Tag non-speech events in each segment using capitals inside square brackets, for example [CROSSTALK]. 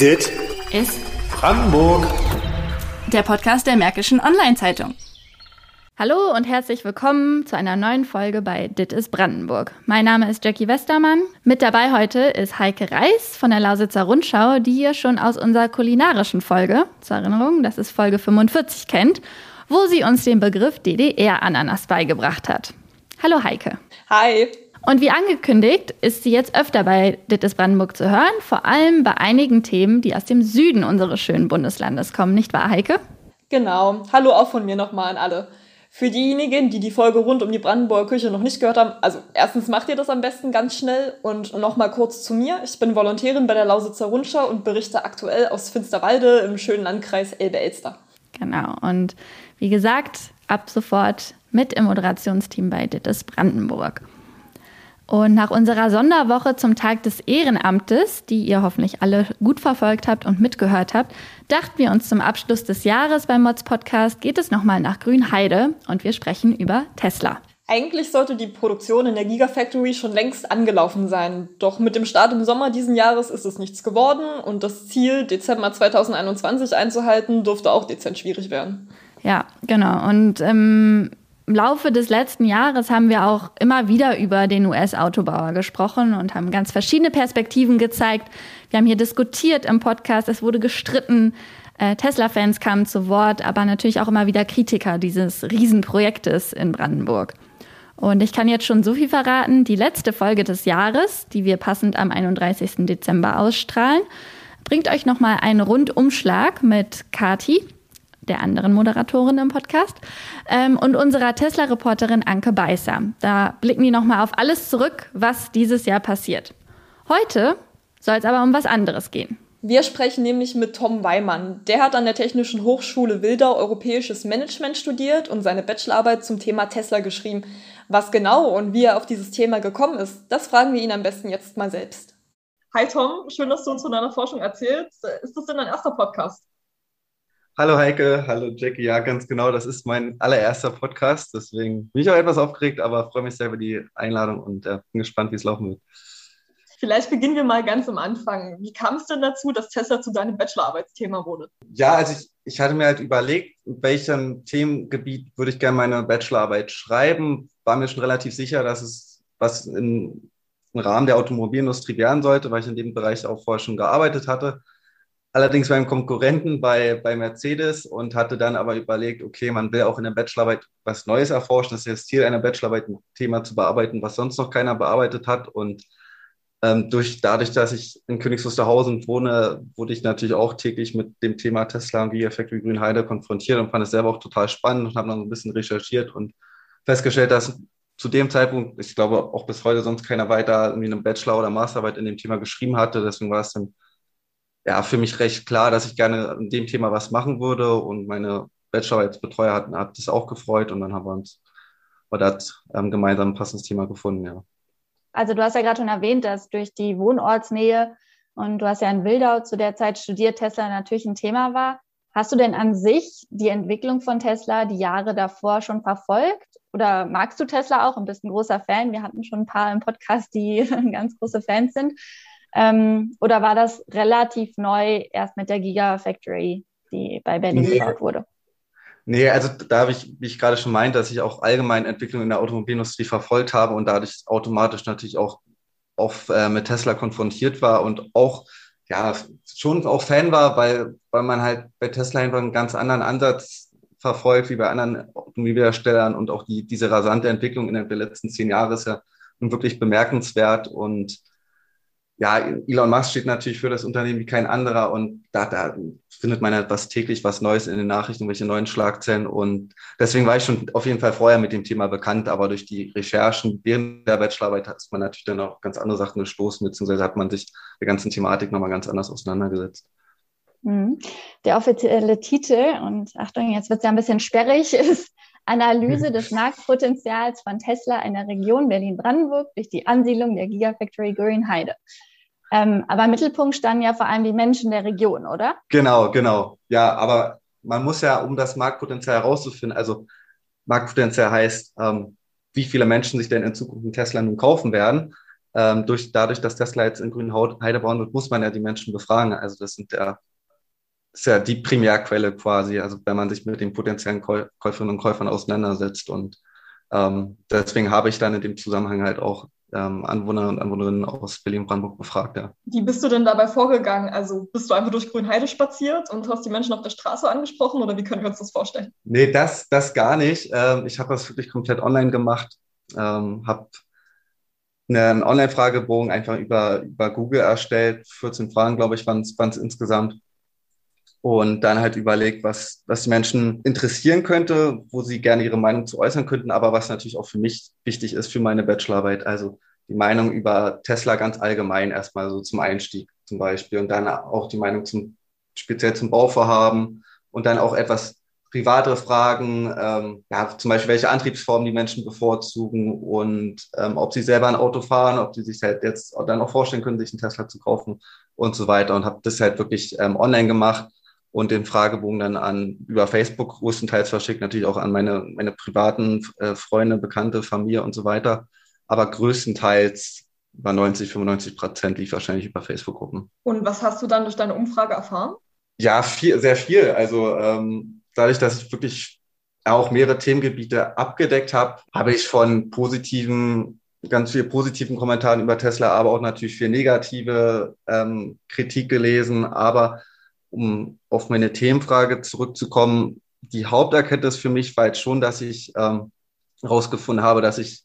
Dit ist Brandenburg. der Podcast der Märkischen Online-Zeitung. Hallo und herzlich willkommen zu einer neuen Folge bei Dit ist Brandenburg. Mein Name ist Jackie Westermann. Mit dabei heute ist Heike Reis von der Lausitzer Rundschau, die ihr schon aus unserer kulinarischen Folge, zur Erinnerung, das ist Folge 45, kennt, wo sie uns den Begriff DDR-Ananas beigebracht hat. Hallo Heike. Hi. Und wie angekündigt, ist sie jetzt öfter bei Dittes Brandenburg zu hören, vor allem bei einigen Themen, die aus dem Süden unseres schönen Bundeslandes kommen, nicht wahr, Heike? Genau. Hallo auch von mir nochmal an alle. Für diejenigen, die die Folge rund um die Brandenburger Küche noch nicht gehört haben, also erstens macht ihr das am besten ganz schnell und nochmal kurz zu mir. Ich bin Volontärin bei der Lausitzer Rundschau und berichte aktuell aus Finsterwalde im schönen Landkreis Elbe-Elster. Genau. Und wie gesagt, ab sofort mit im Moderationsteam bei Dittes Brandenburg. Und nach unserer Sonderwoche zum Tag des Ehrenamtes, die ihr hoffentlich alle gut verfolgt habt und mitgehört habt, dachten wir uns zum Abschluss des Jahres beim Mods Podcast geht es nochmal nach Grünheide und wir sprechen über Tesla. Eigentlich sollte die Produktion in der Gigafactory schon längst angelaufen sein. Doch mit dem Start im Sommer diesen Jahres ist es nichts geworden und das Ziel, Dezember 2021 einzuhalten, dürfte auch dezent schwierig werden. Ja, genau. Und ähm, im Laufe des letzten Jahres haben wir auch immer wieder über den US-Autobauer gesprochen und haben ganz verschiedene Perspektiven gezeigt. Wir haben hier diskutiert im Podcast, es wurde gestritten, äh, Tesla-Fans kamen zu Wort, aber natürlich auch immer wieder Kritiker dieses Riesenprojektes in Brandenburg. Und ich kann jetzt schon so viel verraten, die letzte Folge des Jahres, die wir passend am 31. Dezember ausstrahlen, bringt euch nochmal einen Rundumschlag mit Kati, der anderen Moderatorin im Podcast, ähm, und unserer Tesla-Reporterin Anke Beißer. Da blicken die nochmal auf alles zurück, was dieses Jahr passiert. Heute soll es aber um was anderes gehen. Wir sprechen nämlich mit Tom Weimann. Der hat an der Technischen Hochschule Wildau Europäisches Management studiert und seine Bachelorarbeit zum Thema Tesla geschrieben. Was genau und wie er auf dieses Thema gekommen ist, das fragen wir ihn am besten jetzt mal selbst. Hi Tom, schön, dass du uns von deiner Forschung erzählst. Ist das denn dein erster Podcast? Hallo Heike, hallo Jackie. Ja, ganz genau, das ist mein allererster Podcast. Deswegen bin ich auch etwas aufgeregt, aber freue mich sehr über die Einladung und äh, bin gespannt, wie es laufen wird. Vielleicht beginnen wir mal ganz am Anfang. Wie kam es denn dazu, dass Tesla zu deinem Bachelorarbeitsthema wurde? Ja, also ich, ich hatte mir halt überlegt, in welchem Themengebiet würde ich gerne meine Bachelorarbeit schreiben. War mir schon relativ sicher, dass es was im Rahmen der Automobilindustrie werden sollte, weil ich in dem Bereich auch vorher schon gearbeitet hatte allerdings beim Konkurrenten bei, bei Mercedes und hatte dann aber überlegt, okay, man will auch in der Bachelorarbeit was Neues erforschen. Das ist das Ziel einer Bachelorarbeit, ein Thema zu bearbeiten, was sonst noch keiner bearbeitet hat. Und ähm, durch, dadurch, dass ich in Königs Wusterhausen wohne, wurde ich natürlich auch täglich mit dem Thema Tesla und Gigafactory Grünheide konfrontiert und fand es selber auch total spannend und habe dann ein bisschen recherchiert und festgestellt, dass zu dem Zeitpunkt, ich glaube auch bis heute sonst keiner weiter irgendwie eine Bachelor- oder Masterarbeit in dem Thema geschrieben hatte. Deswegen war es dann ja, für mich recht klar, dass ich gerne an dem Thema was machen würde und meine Bachelorarbeitsbetreuer hatten, hat das auch gefreut und dann haben wir uns bei das ähm, gemeinsam ein passendes Thema gefunden, ja. Also du hast ja gerade schon erwähnt, dass durch die Wohnortsnähe und du hast ja in Wildau zu der Zeit studiert, Tesla natürlich ein Thema war. Hast du denn an sich die Entwicklung von Tesla die Jahre davor schon verfolgt? Oder magst du Tesla auch und bist ein großer Fan? Wir hatten schon ein paar im Podcast, die [LAUGHS] ganz große Fans sind. Ähm, oder war das relativ neu erst mit der Gigafactory, die bei Berlin nee. gebaut wurde? Nee, also da habe ich, wie ich gerade schon meinte, dass ich auch allgemein Entwicklung in der Automobilindustrie verfolgt habe und dadurch automatisch natürlich auch, auch äh, mit Tesla konfrontiert war und auch ja schon auch Fan war, weil, weil man halt bei Tesla einfach einen ganz anderen Ansatz verfolgt wie bei anderen Automobilherstellern und auch die, diese rasante Entwicklung innerhalb der letzten zehn Jahre ist ja wirklich bemerkenswert und ja, Elon Musk steht natürlich für das Unternehmen wie kein anderer und da, da findet man halt täglich was Neues in den Nachrichten, welche neuen Schlagzeilen und deswegen war ich schon auf jeden Fall vorher mit dem Thema bekannt, aber durch die Recherchen während der Bachelorarbeit ist man natürlich dann auch ganz andere Sachen gestoßen, beziehungsweise hat man sich der ganzen Thematik nochmal ganz anders auseinandergesetzt. Mhm. Der offizielle Titel, und Achtung, jetzt wird es ja ein bisschen sperrig, [LAUGHS] ist Analyse des [LAUGHS] Marktpotenzials von Tesla in der Region Berlin-Brandenburg durch die Ansiedlung der Gigafactory Grünheide. Ähm, aber im Mittelpunkt standen ja vor allem die Menschen der Region, oder? Genau, genau. Ja, aber man muss ja, um das Marktpotenzial herauszufinden, also Marktpotenzial heißt, ähm, wie viele Menschen sich denn in Zukunft einen Tesla nun kaufen werden, ähm, durch, dadurch, dass Tesla jetzt in Grünheide bauen wird, muss man ja die Menschen befragen. Also das sind ja, ist ja die Primärquelle quasi, also wenn man sich mit den potenziellen Käuferinnen und Käufern auseinandersetzt. Und ähm, deswegen habe ich dann in dem Zusammenhang halt auch ähm, Anwohner und Anwohnerinnen aus Berlin-Brandenburg befragt. Ja. Wie bist du denn dabei vorgegangen? Also bist du einfach durch Grünheide spaziert und hast die Menschen auf der Straße angesprochen oder wie können wir uns das vorstellen? Nee, das, das gar nicht. Ähm, ich habe das wirklich komplett online gemacht, ähm, habe einen Online-Fragebogen einfach über, über Google erstellt. 14 Fragen, glaube ich, waren es insgesamt. Und dann halt überlegt, was, was die Menschen interessieren könnte, wo sie gerne ihre Meinung zu äußern könnten, aber was natürlich auch für mich wichtig ist für meine Bachelorarbeit. Also die Meinung über Tesla ganz allgemein erstmal so zum Einstieg zum Beispiel und dann auch die Meinung zum, speziell zum Bauvorhaben und dann auch etwas privatere Fragen, ähm, ja, zum Beispiel welche Antriebsformen die Menschen bevorzugen und ähm, ob sie selber ein Auto fahren, ob sie sich halt jetzt dann auch vorstellen können, sich einen Tesla zu kaufen und so weiter und habe das halt wirklich ähm, online gemacht und den Fragebogen dann an über Facebook größtenteils verschickt, natürlich auch an meine, meine privaten äh, Freunde, Bekannte, Familie und so weiter. Aber größtenteils über 90, 95 Prozent lief wahrscheinlich über Facebook-Gruppen. Und was hast du dann durch deine Umfrage erfahren? Ja, viel, sehr viel. Also ähm, dadurch, dass ich wirklich auch mehrere Themengebiete abgedeckt habe, habe ich von positiven, ganz viel positiven Kommentaren über Tesla, aber auch natürlich viel negative ähm, Kritik gelesen. Aber um auf meine Themenfrage zurückzukommen, die Haupterkenntnis für mich war jetzt schon, dass ich ähm, herausgefunden habe, dass sich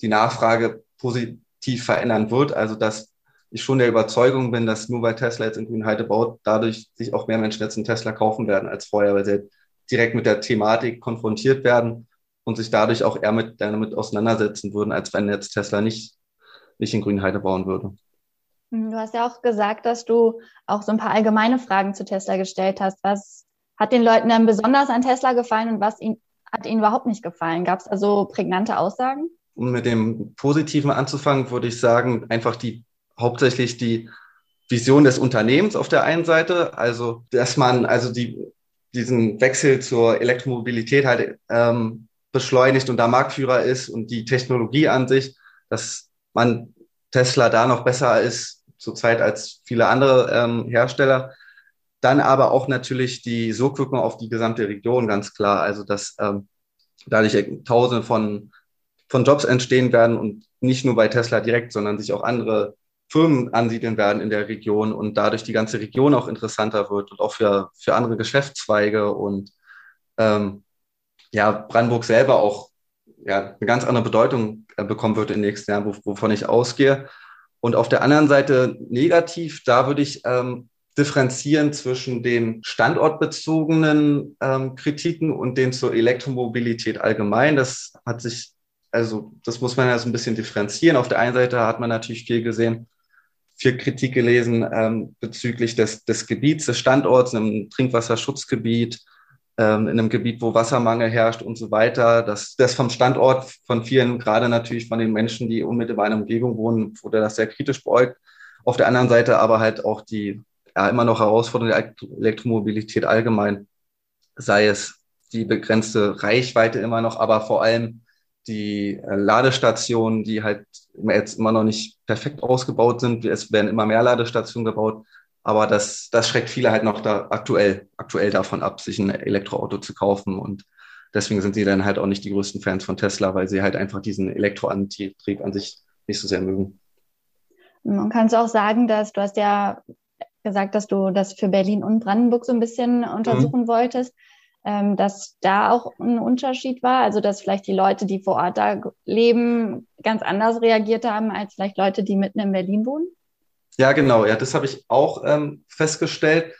die Nachfrage positiv verändern wird. Also dass ich schon der Überzeugung bin, dass nur weil Tesla jetzt in Grünheide baut, dadurch sich auch mehr Menschen jetzt einen Tesla kaufen werden als vorher, weil sie direkt mit der Thematik konfrontiert werden und sich dadurch auch eher mit, damit auseinandersetzen würden, als wenn jetzt Tesla nicht, nicht in Grünheide bauen würde. Du hast ja auch gesagt, dass du auch so ein paar allgemeine Fragen zu Tesla gestellt hast. Was hat den Leuten dann besonders an Tesla gefallen und was ihnen, hat ihnen überhaupt nicht gefallen? Gab es also prägnante Aussagen? Um mit dem Positiven anzufangen, würde ich sagen, einfach die hauptsächlich die Vision des Unternehmens auf der einen Seite, also dass man also die, diesen Wechsel zur Elektromobilität halt ähm, beschleunigt und da Marktführer ist und die Technologie an sich, dass man Tesla da noch besser ist zurzeit als viele andere ähm, Hersteller. Dann aber auch natürlich die Sogwirkung auf die gesamte Region, ganz klar. Also dass ähm, dadurch Tausende von, von Jobs entstehen werden und nicht nur bei Tesla direkt, sondern sich auch andere Firmen ansiedeln werden in der Region und dadurch die ganze Region auch interessanter wird und auch für, für andere Geschäftszweige und ähm, ja, Brandenburg selber auch ja, eine ganz andere Bedeutung äh, bekommen wird in den nächsten Jahren, wovon ich ausgehe. Und auf der anderen Seite negativ, da würde ich ähm, differenzieren zwischen den standortbezogenen ähm, Kritiken und den zur Elektromobilität allgemein. Das hat sich, also das muss man ja so ein bisschen differenzieren. Auf der einen Seite hat man natürlich viel gesehen, viel Kritik gelesen ähm, bezüglich des, des Gebiets, des Standorts, einem Trinkwasserschutzgebiet, ähm, in einem Gebiet, wo Wassermangel herrscht und so weiter. Das, das vom Standort von vielen, gerade natürlich von den Menschen, die unmittelbar in der Umgebung wohnen, wurde das sehr kritisch beäugt. Auf der anderen Seite aber halt auch die ja, immer noch herausfordernde Elektromobilität allgemein, sei es die begrenzte Reichweite immer noch, aber vor allem die äh, Ladestationen, die halt jetzt immer noch nicht perfekt ausgebaut sind. Es werden immer mehr Ladestationen gebaut, aber das, das schreckt viele halt noch da aktuell, aktuell davon ab, sich ein Elektroauto zu kaufen. Und deswegen sind sie dann halt auch nicht die größten Fans von Tesla, weil sie halt einfach diesen Elektroantrieb an sich nicht so sehr mögen. Man kann es auch sagen, dass du hast ja gesagt, dass du das für Berlin und Brandenburg so ein bisschen untersuchen mhm. wolltest ähm, dass da auch ein Unterschied war? Also, dass vielleicht die Leute, die vor Ort da leben, ganz anders reagiert haben als vielleicht Leute, die mitten in Berlin wohnen? Ja, genau. Ja, das habe ich auch ähm, festgestellt.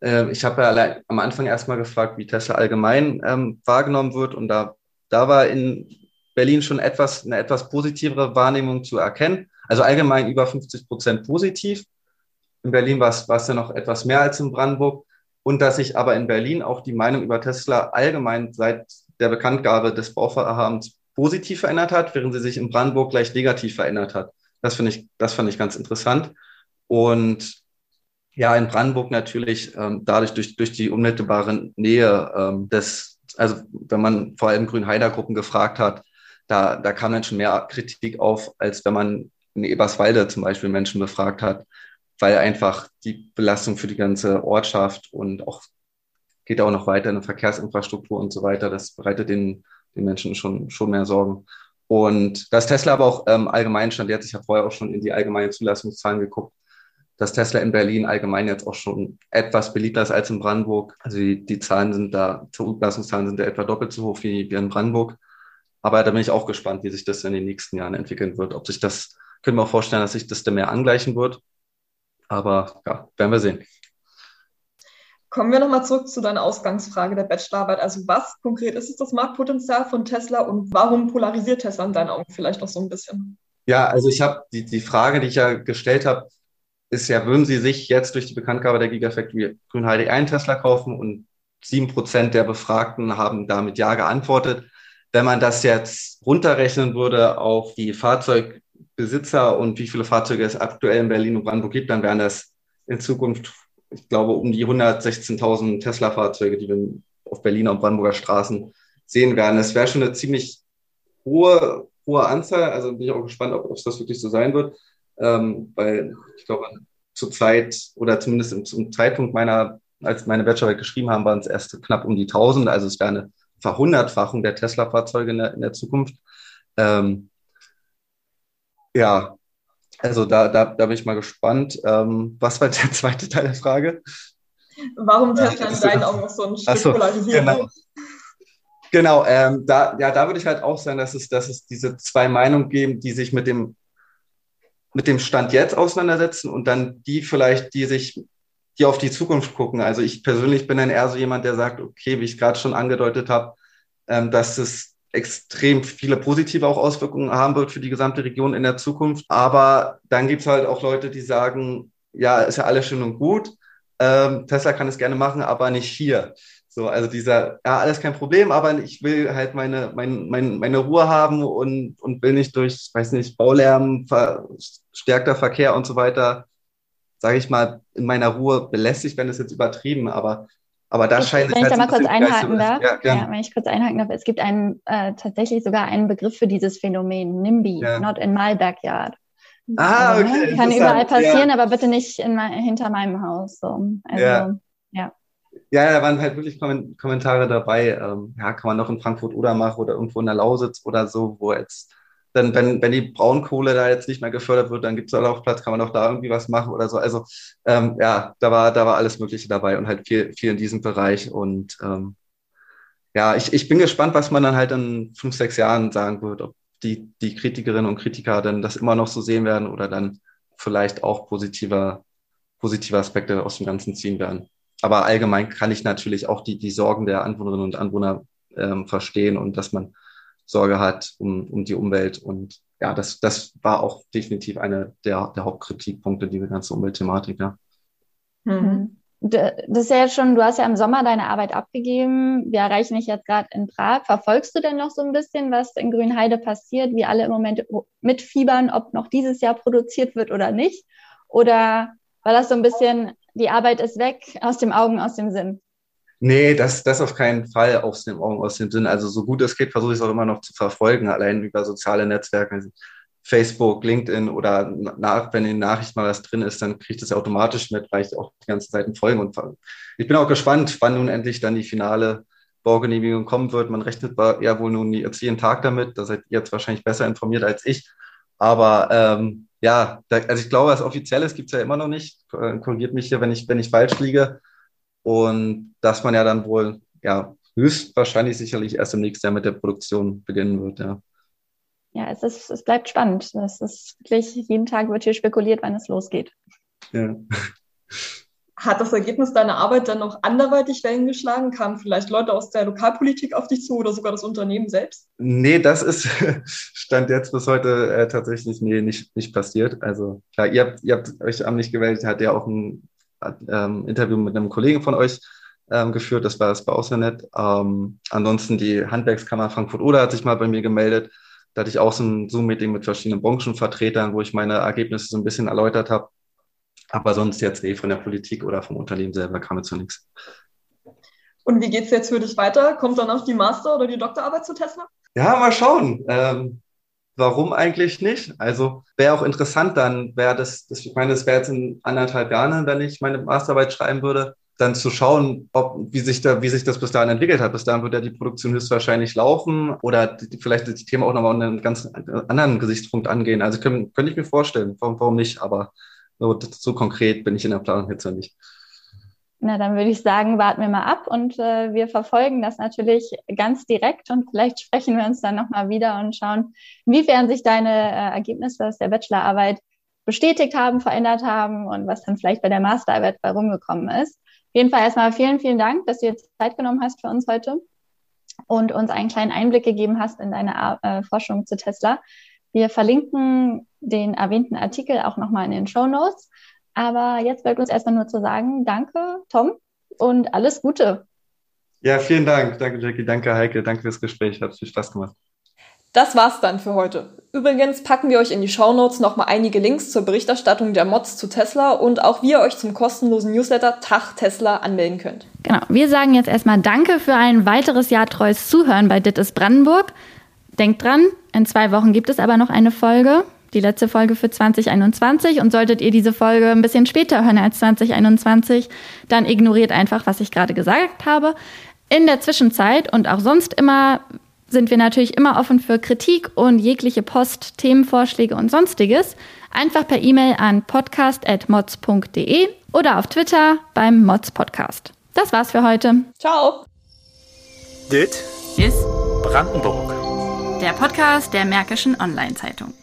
Ähm, ich habe ja allein am Anfang erstmal gefragt, wie Tesla allgemein ähm, wahrgenommen wird. Und da, da war in Berlin schon etwas, eine etwas positivere Wahrnehmung zu erkennen. Also allgemein über 50 Prozent positiv. In Berlin war es ja noch etwas mehr als in Brandenburg und dass sich aber in Berlin auch die Meinung über Tesla allgemein seit der Bekanntgabe des Bauvorhabens positiv verändert hat, während sie sich in Brandenburg gleich negativ verändert hat. Das finde ich, das fand ich ganz interessant. Und ja, in Brandenburg natürlich ähm, dadurch durch, durch die unmittelbare Nähe ähm, des, also wenn man vor allem Grünheider Gruppen gefragt hat, da, da kam dann schon mehr Kritik auf, als wenn man in Eberswalde zum Beispiel Menschen befragt hat, weil einfach die Belastung für die ganze Ortschaft und auch geht auch noch weiter in der Verkehrsinfrastruktur und so weiter, das bereitet den, den Menschen schon, schon mehr Sorgen. Und dass Tesla aber auch ähm, allgemein stand jetzt, ich habe vorher auch schon in die allgemeinen Zulassungszahlen geguckt, dass Tesla in Berlin allgemein jetzt auch schon etwas beliebter ist als in Brandenburg. Also die, die Zahlen sind da, Zulassungszahlen sind da etwa doppelt so hoch wie, wie in Brandenburg. Aber da bin ich auch gespannt, wie sich das in den nächsten Jahren entwickeln wird. Ob sich das, können wir auch vorstellen, dass sich das dann mehr angleichen wird. Aber ja, werden wir sehen. Kommen wir nochmal zurück zu deiner Ausgangsfrage der Bachelorarbeit. Also was konkret ist es das Marktpotenzial von Tesla und warum polarisiert Tesla in deinen Augen vielleicht noch so ein bisschen? Ja, also ich habe die, die Frage, die ich ja gestellt habe, ist ja, würden Sie sich jetzt durch die Bekanntgabe der Gigafactory Grünheide einen Tesla kaufen? Und sieben Prozent der Befragten haben damit Ja geantwortet. Wenn man das jetzt runterrechnen würde auf die Fahrzeugbesitzer und wie viele Fahrzeuge es aktuell in Berlin und Brandenburg gibt, dann wären das in Zukunft, ich glaube, um die 116.000 Tesla-Fahrzeuge, die wir auf Berliner und Brandenburger Straßen sehen werden. Das wäre schon eine ziemlich hohe, hohe Anzahl. Also bin ich auch gespannt, ob, ob das wirklich so sein wird ähm, weil ich glaube, zur Zeit oder zumindest zum Zeitpunkt meiner, als meine Bachelorarbeit geschrieben haben, waren es erst knapp um die 1000. Also es wäre eine Verhundertfachung der Tesla-Fahrzeuge in, in der, Zukunft. Ähm, ja, also da, da, da bin ich mal gespannt. Ähm, was war der [LAUGHS] zweite Teil der Frage? Warum Tesla in deinen Augen noch so ein Stück so, polarisiert genau. Genau, ähm, da, ja, da würde ich halt auch sagen, dass es, dass es diese zwei Meinungen geben, die sich mit dem mit dem Stand jetzt auseinandersetzen und dann die vielleicht, die sich, die auf die Zukunft gucken. Also ich persönlich bin dann eher so jemand, der sagt, okay, wie ich gerade schon angedeutet habe, ähm, dass es extrem viele positive auch Auswirkungen haben wird für die gesamte Region in der Zukunft. Aber dann gibt's halt auch Leute, die sagen, ja, ist ja alles schön und gut. Ähm, Tesla kann es gerne machen, aber nicht hier. So, also dieser, ja, alles kein Problem, aber ich will halt meine, mein, mein, meine Ruhe haben und, und will nicht durch, weiß nicht, Baulärm, verstärkter Verkehr und so weiter, sage ich mal, in meiner Ruhe belästigt, wenn es jetzt übertrieben, aber aber da scheint es. Wenn halt ich da mal kurz einhaken darf, ja, ja, wenn ich kurz einhaken darf, es gibt einen, äh, tatsächlich sogar einen Begriff für dieses Phänomen, NIMBY, ja. not in my backyard. Ah, also, okay. Kann überall passieren, aber bitte nicht in, hinter meinem Haus. So. Also, ja. da waren halt wirklich Kommentare dabei. Ähm, ja, kann man noch in Frankfurt oder machen oder irgendwo in der Lausitz oder so, wo jetzt dann, wenn, wenn die Braunkohle da jetzt nicht mehr gefördert wird, dann gibt es auch Platz, kann man auch da irgendwie was machen oder so. Also ähm, ja, da war, da war alles Mögliche dabei und halt viel, viel in diesem Bereich. Und ähm, ja, ich, ich bin gespannt, was man dann halt in fünf, sechs Jahren sagen wird, ob die, die Kritikerinnen und Kritiker dann das immer noch so sehen werden oder dann vielleicht auch positive, positive Aspekte aus dem Ganzen ziehen werden. Aber allgemein kann ich natürlich auch die, die Sorgen der Anwohnerinnen und Anwohner ähm, verstehen und dass man Sorge hat um, um die Umwelt. Und ja, das, das war auch definitiv eine der, der Hauptkritikpunkte, diese ganze Umweltthematik, ja. Mhm. Das ist ja jetzt schon, du hast ja im Sommer deine Arbeit abgegeben. Wir erreichen dich jetzt gerade in Prag. Verfolgst du denn noch so ein bisschen, was in Grünheide passiert, wie alle im Moment mitfiebern, ob noch dieses Jahr produziert wird oder nicht? Oder war das so ein bisschen die Arbeit ist weg, aus dem Augen, aus dem Sinn. Nee, das, das auf keinen Fall aus dem Augen, aus dem Sinn. Also so gut es geht, versuche ich es auch immer noch zu verfolgen, allein über soziale Netzwerke, also Facebook, LinkedIn oder nach, wenn in den Nachrichten mal was drin ist, dann kriege ich das automatisch mit, weil ich auch die ganzen Seiten folgen. Und ich bin auch gespannt, wann nun endlich dann die finale Baugenehmigung kommen wird. Man rechnet ja wohl nun jetzt jeden Tag damit. Da seid ihr jetzt wahrscheinlich besser informiert als ich. Aber ähm, ja, da, also ich glaube, was Offizielles gibt's ja immer noch nicht. Äh, korrigiert mich hier, wenn ich, wenn ich falsch liege. Und dass man ja dann wohl, ja, höchstwahrscheinlich sicherlich erst im nächsten Jahr mit der Produktion beginnen wird, ja. Ja, es ist, es bleibt spannend. Es ist wirklich, jeden Tag wird hier spekuliert, wann es losgeht. Ja. Hat das Ergebnis deiner Arbeit dann noch anderweitig Wellen geschlagen? Kamen vielleicht Leute aus der Lokalpolitik auf dich zu oder sogar das Unternehmen selbst? Nee, das ist [LAUGHS] Stand jetzt bis heute äh, tatsächlich nee, nicht, nicht passiert. Also klar, ihr habt, ihr habt euch am nicht gewählt, hat ja auch ein ähm, Interview mit einem Kollegen von euch ähm, geführt, das war, das sehr nett. Ähm, ansonsten die Handwerkskammer Frankfurt-Oder hat sich mal bei mir gemeldet. Da hatte ich auch so ein Zoom-Meeting mit verschiedenen Branchenvertretern, wo ich meine Ergebnisse so ein bisschen erläutert habe aber sonst jetzt eh von der Politik oder vom Unternehmen selber kam jetzt noch nichts. Und wie geht es jetzt für dich weiter? Kommt dann auch die Master- oder die Doktorarbeit zu Tesla? Ja, mal schauen. Ähm, warum eigentlich nicht? Also wäre auch interessant dann, wäre das, das, ich meine, das wäre jetzt in anderthalb Jahren, wenn ich meine Masterarbeit schreiben würde, dann zu schauen, ob, wie sich da, wie sich das bis dahin entwickelt hat. Bis dahin wird ja die Produktion höchstwahrscheinlich laufen oder die, vielleicht die Themen auch nochmal einen ganz anderen Gesichtspunkt angehen. Also können, könnte ich mir vorstellen, warum, warum nicht, aber so, so konkret bin ich in der Planung jetzt noch nicht. Na, dann würde ich sagen, warten wir mal ab und äh, wir verfolgen das natürlich ganz direkt und vielleicht sprechen wir uns dann nochmal wieder und schauen, inwiefern sich deine äh, Ergebnisse aus der Bachelorarbeit bestätigt haben, verändert haben und was dann vielleicht bei der Masterarbeit bei rumgekommen ist. Auf jeden Fall erstmal vielen, vielen Dank, dass du jetzt Zeit genommen hast für uns heute und uns einen kleinen Einblick gegeben hast in deine äh, Forschung zu Tesla. Wir verlinken den erwähnten Artikel auch nochmal in den Show Notes. Aber jetzt bleibt uns erstmal nur zu sagen, danke, Tom, und alles Gute. Ja, vielen Dank. Danke, Jackie. Danke, Heike. Danke fürs Gespräch. Hat viel Spaß gemacht. Das war's dann für heute. Übrigens packen wir euch in die Shownotes nochmal einige Links zur Berichterstattung der Mods zu Tesla und auch wie ihr euch zum kostenlosen Newsletter Tag Tesla anmelden könnt. Genau. Wir sagen jetzt erstmal Danke für ein weiteres Jahr treues Zuhören bei Dit ist Brandenburg. Denkt dran, in zwei Wochen gibt es aber noch eine Folge die letzte Folge für 2021. Und solltet ihr diese Folge ein bisschen später hören als 2021, dann ignoriert einfach, was ich gerade gesagt habe. In der Zwischenzeit und auch sonst immer sind wir natürlich immer offen für Kritik und jegliche Post, Themenvorschläge und sonstiges. Einfach per E-Mail an podcast.mods.de oder auf Twitter beim Mods Podcast. Das war's für heute. Ciao. Dit ist Brandenburg. Der Podcast der Märkischen Online-Zeitung.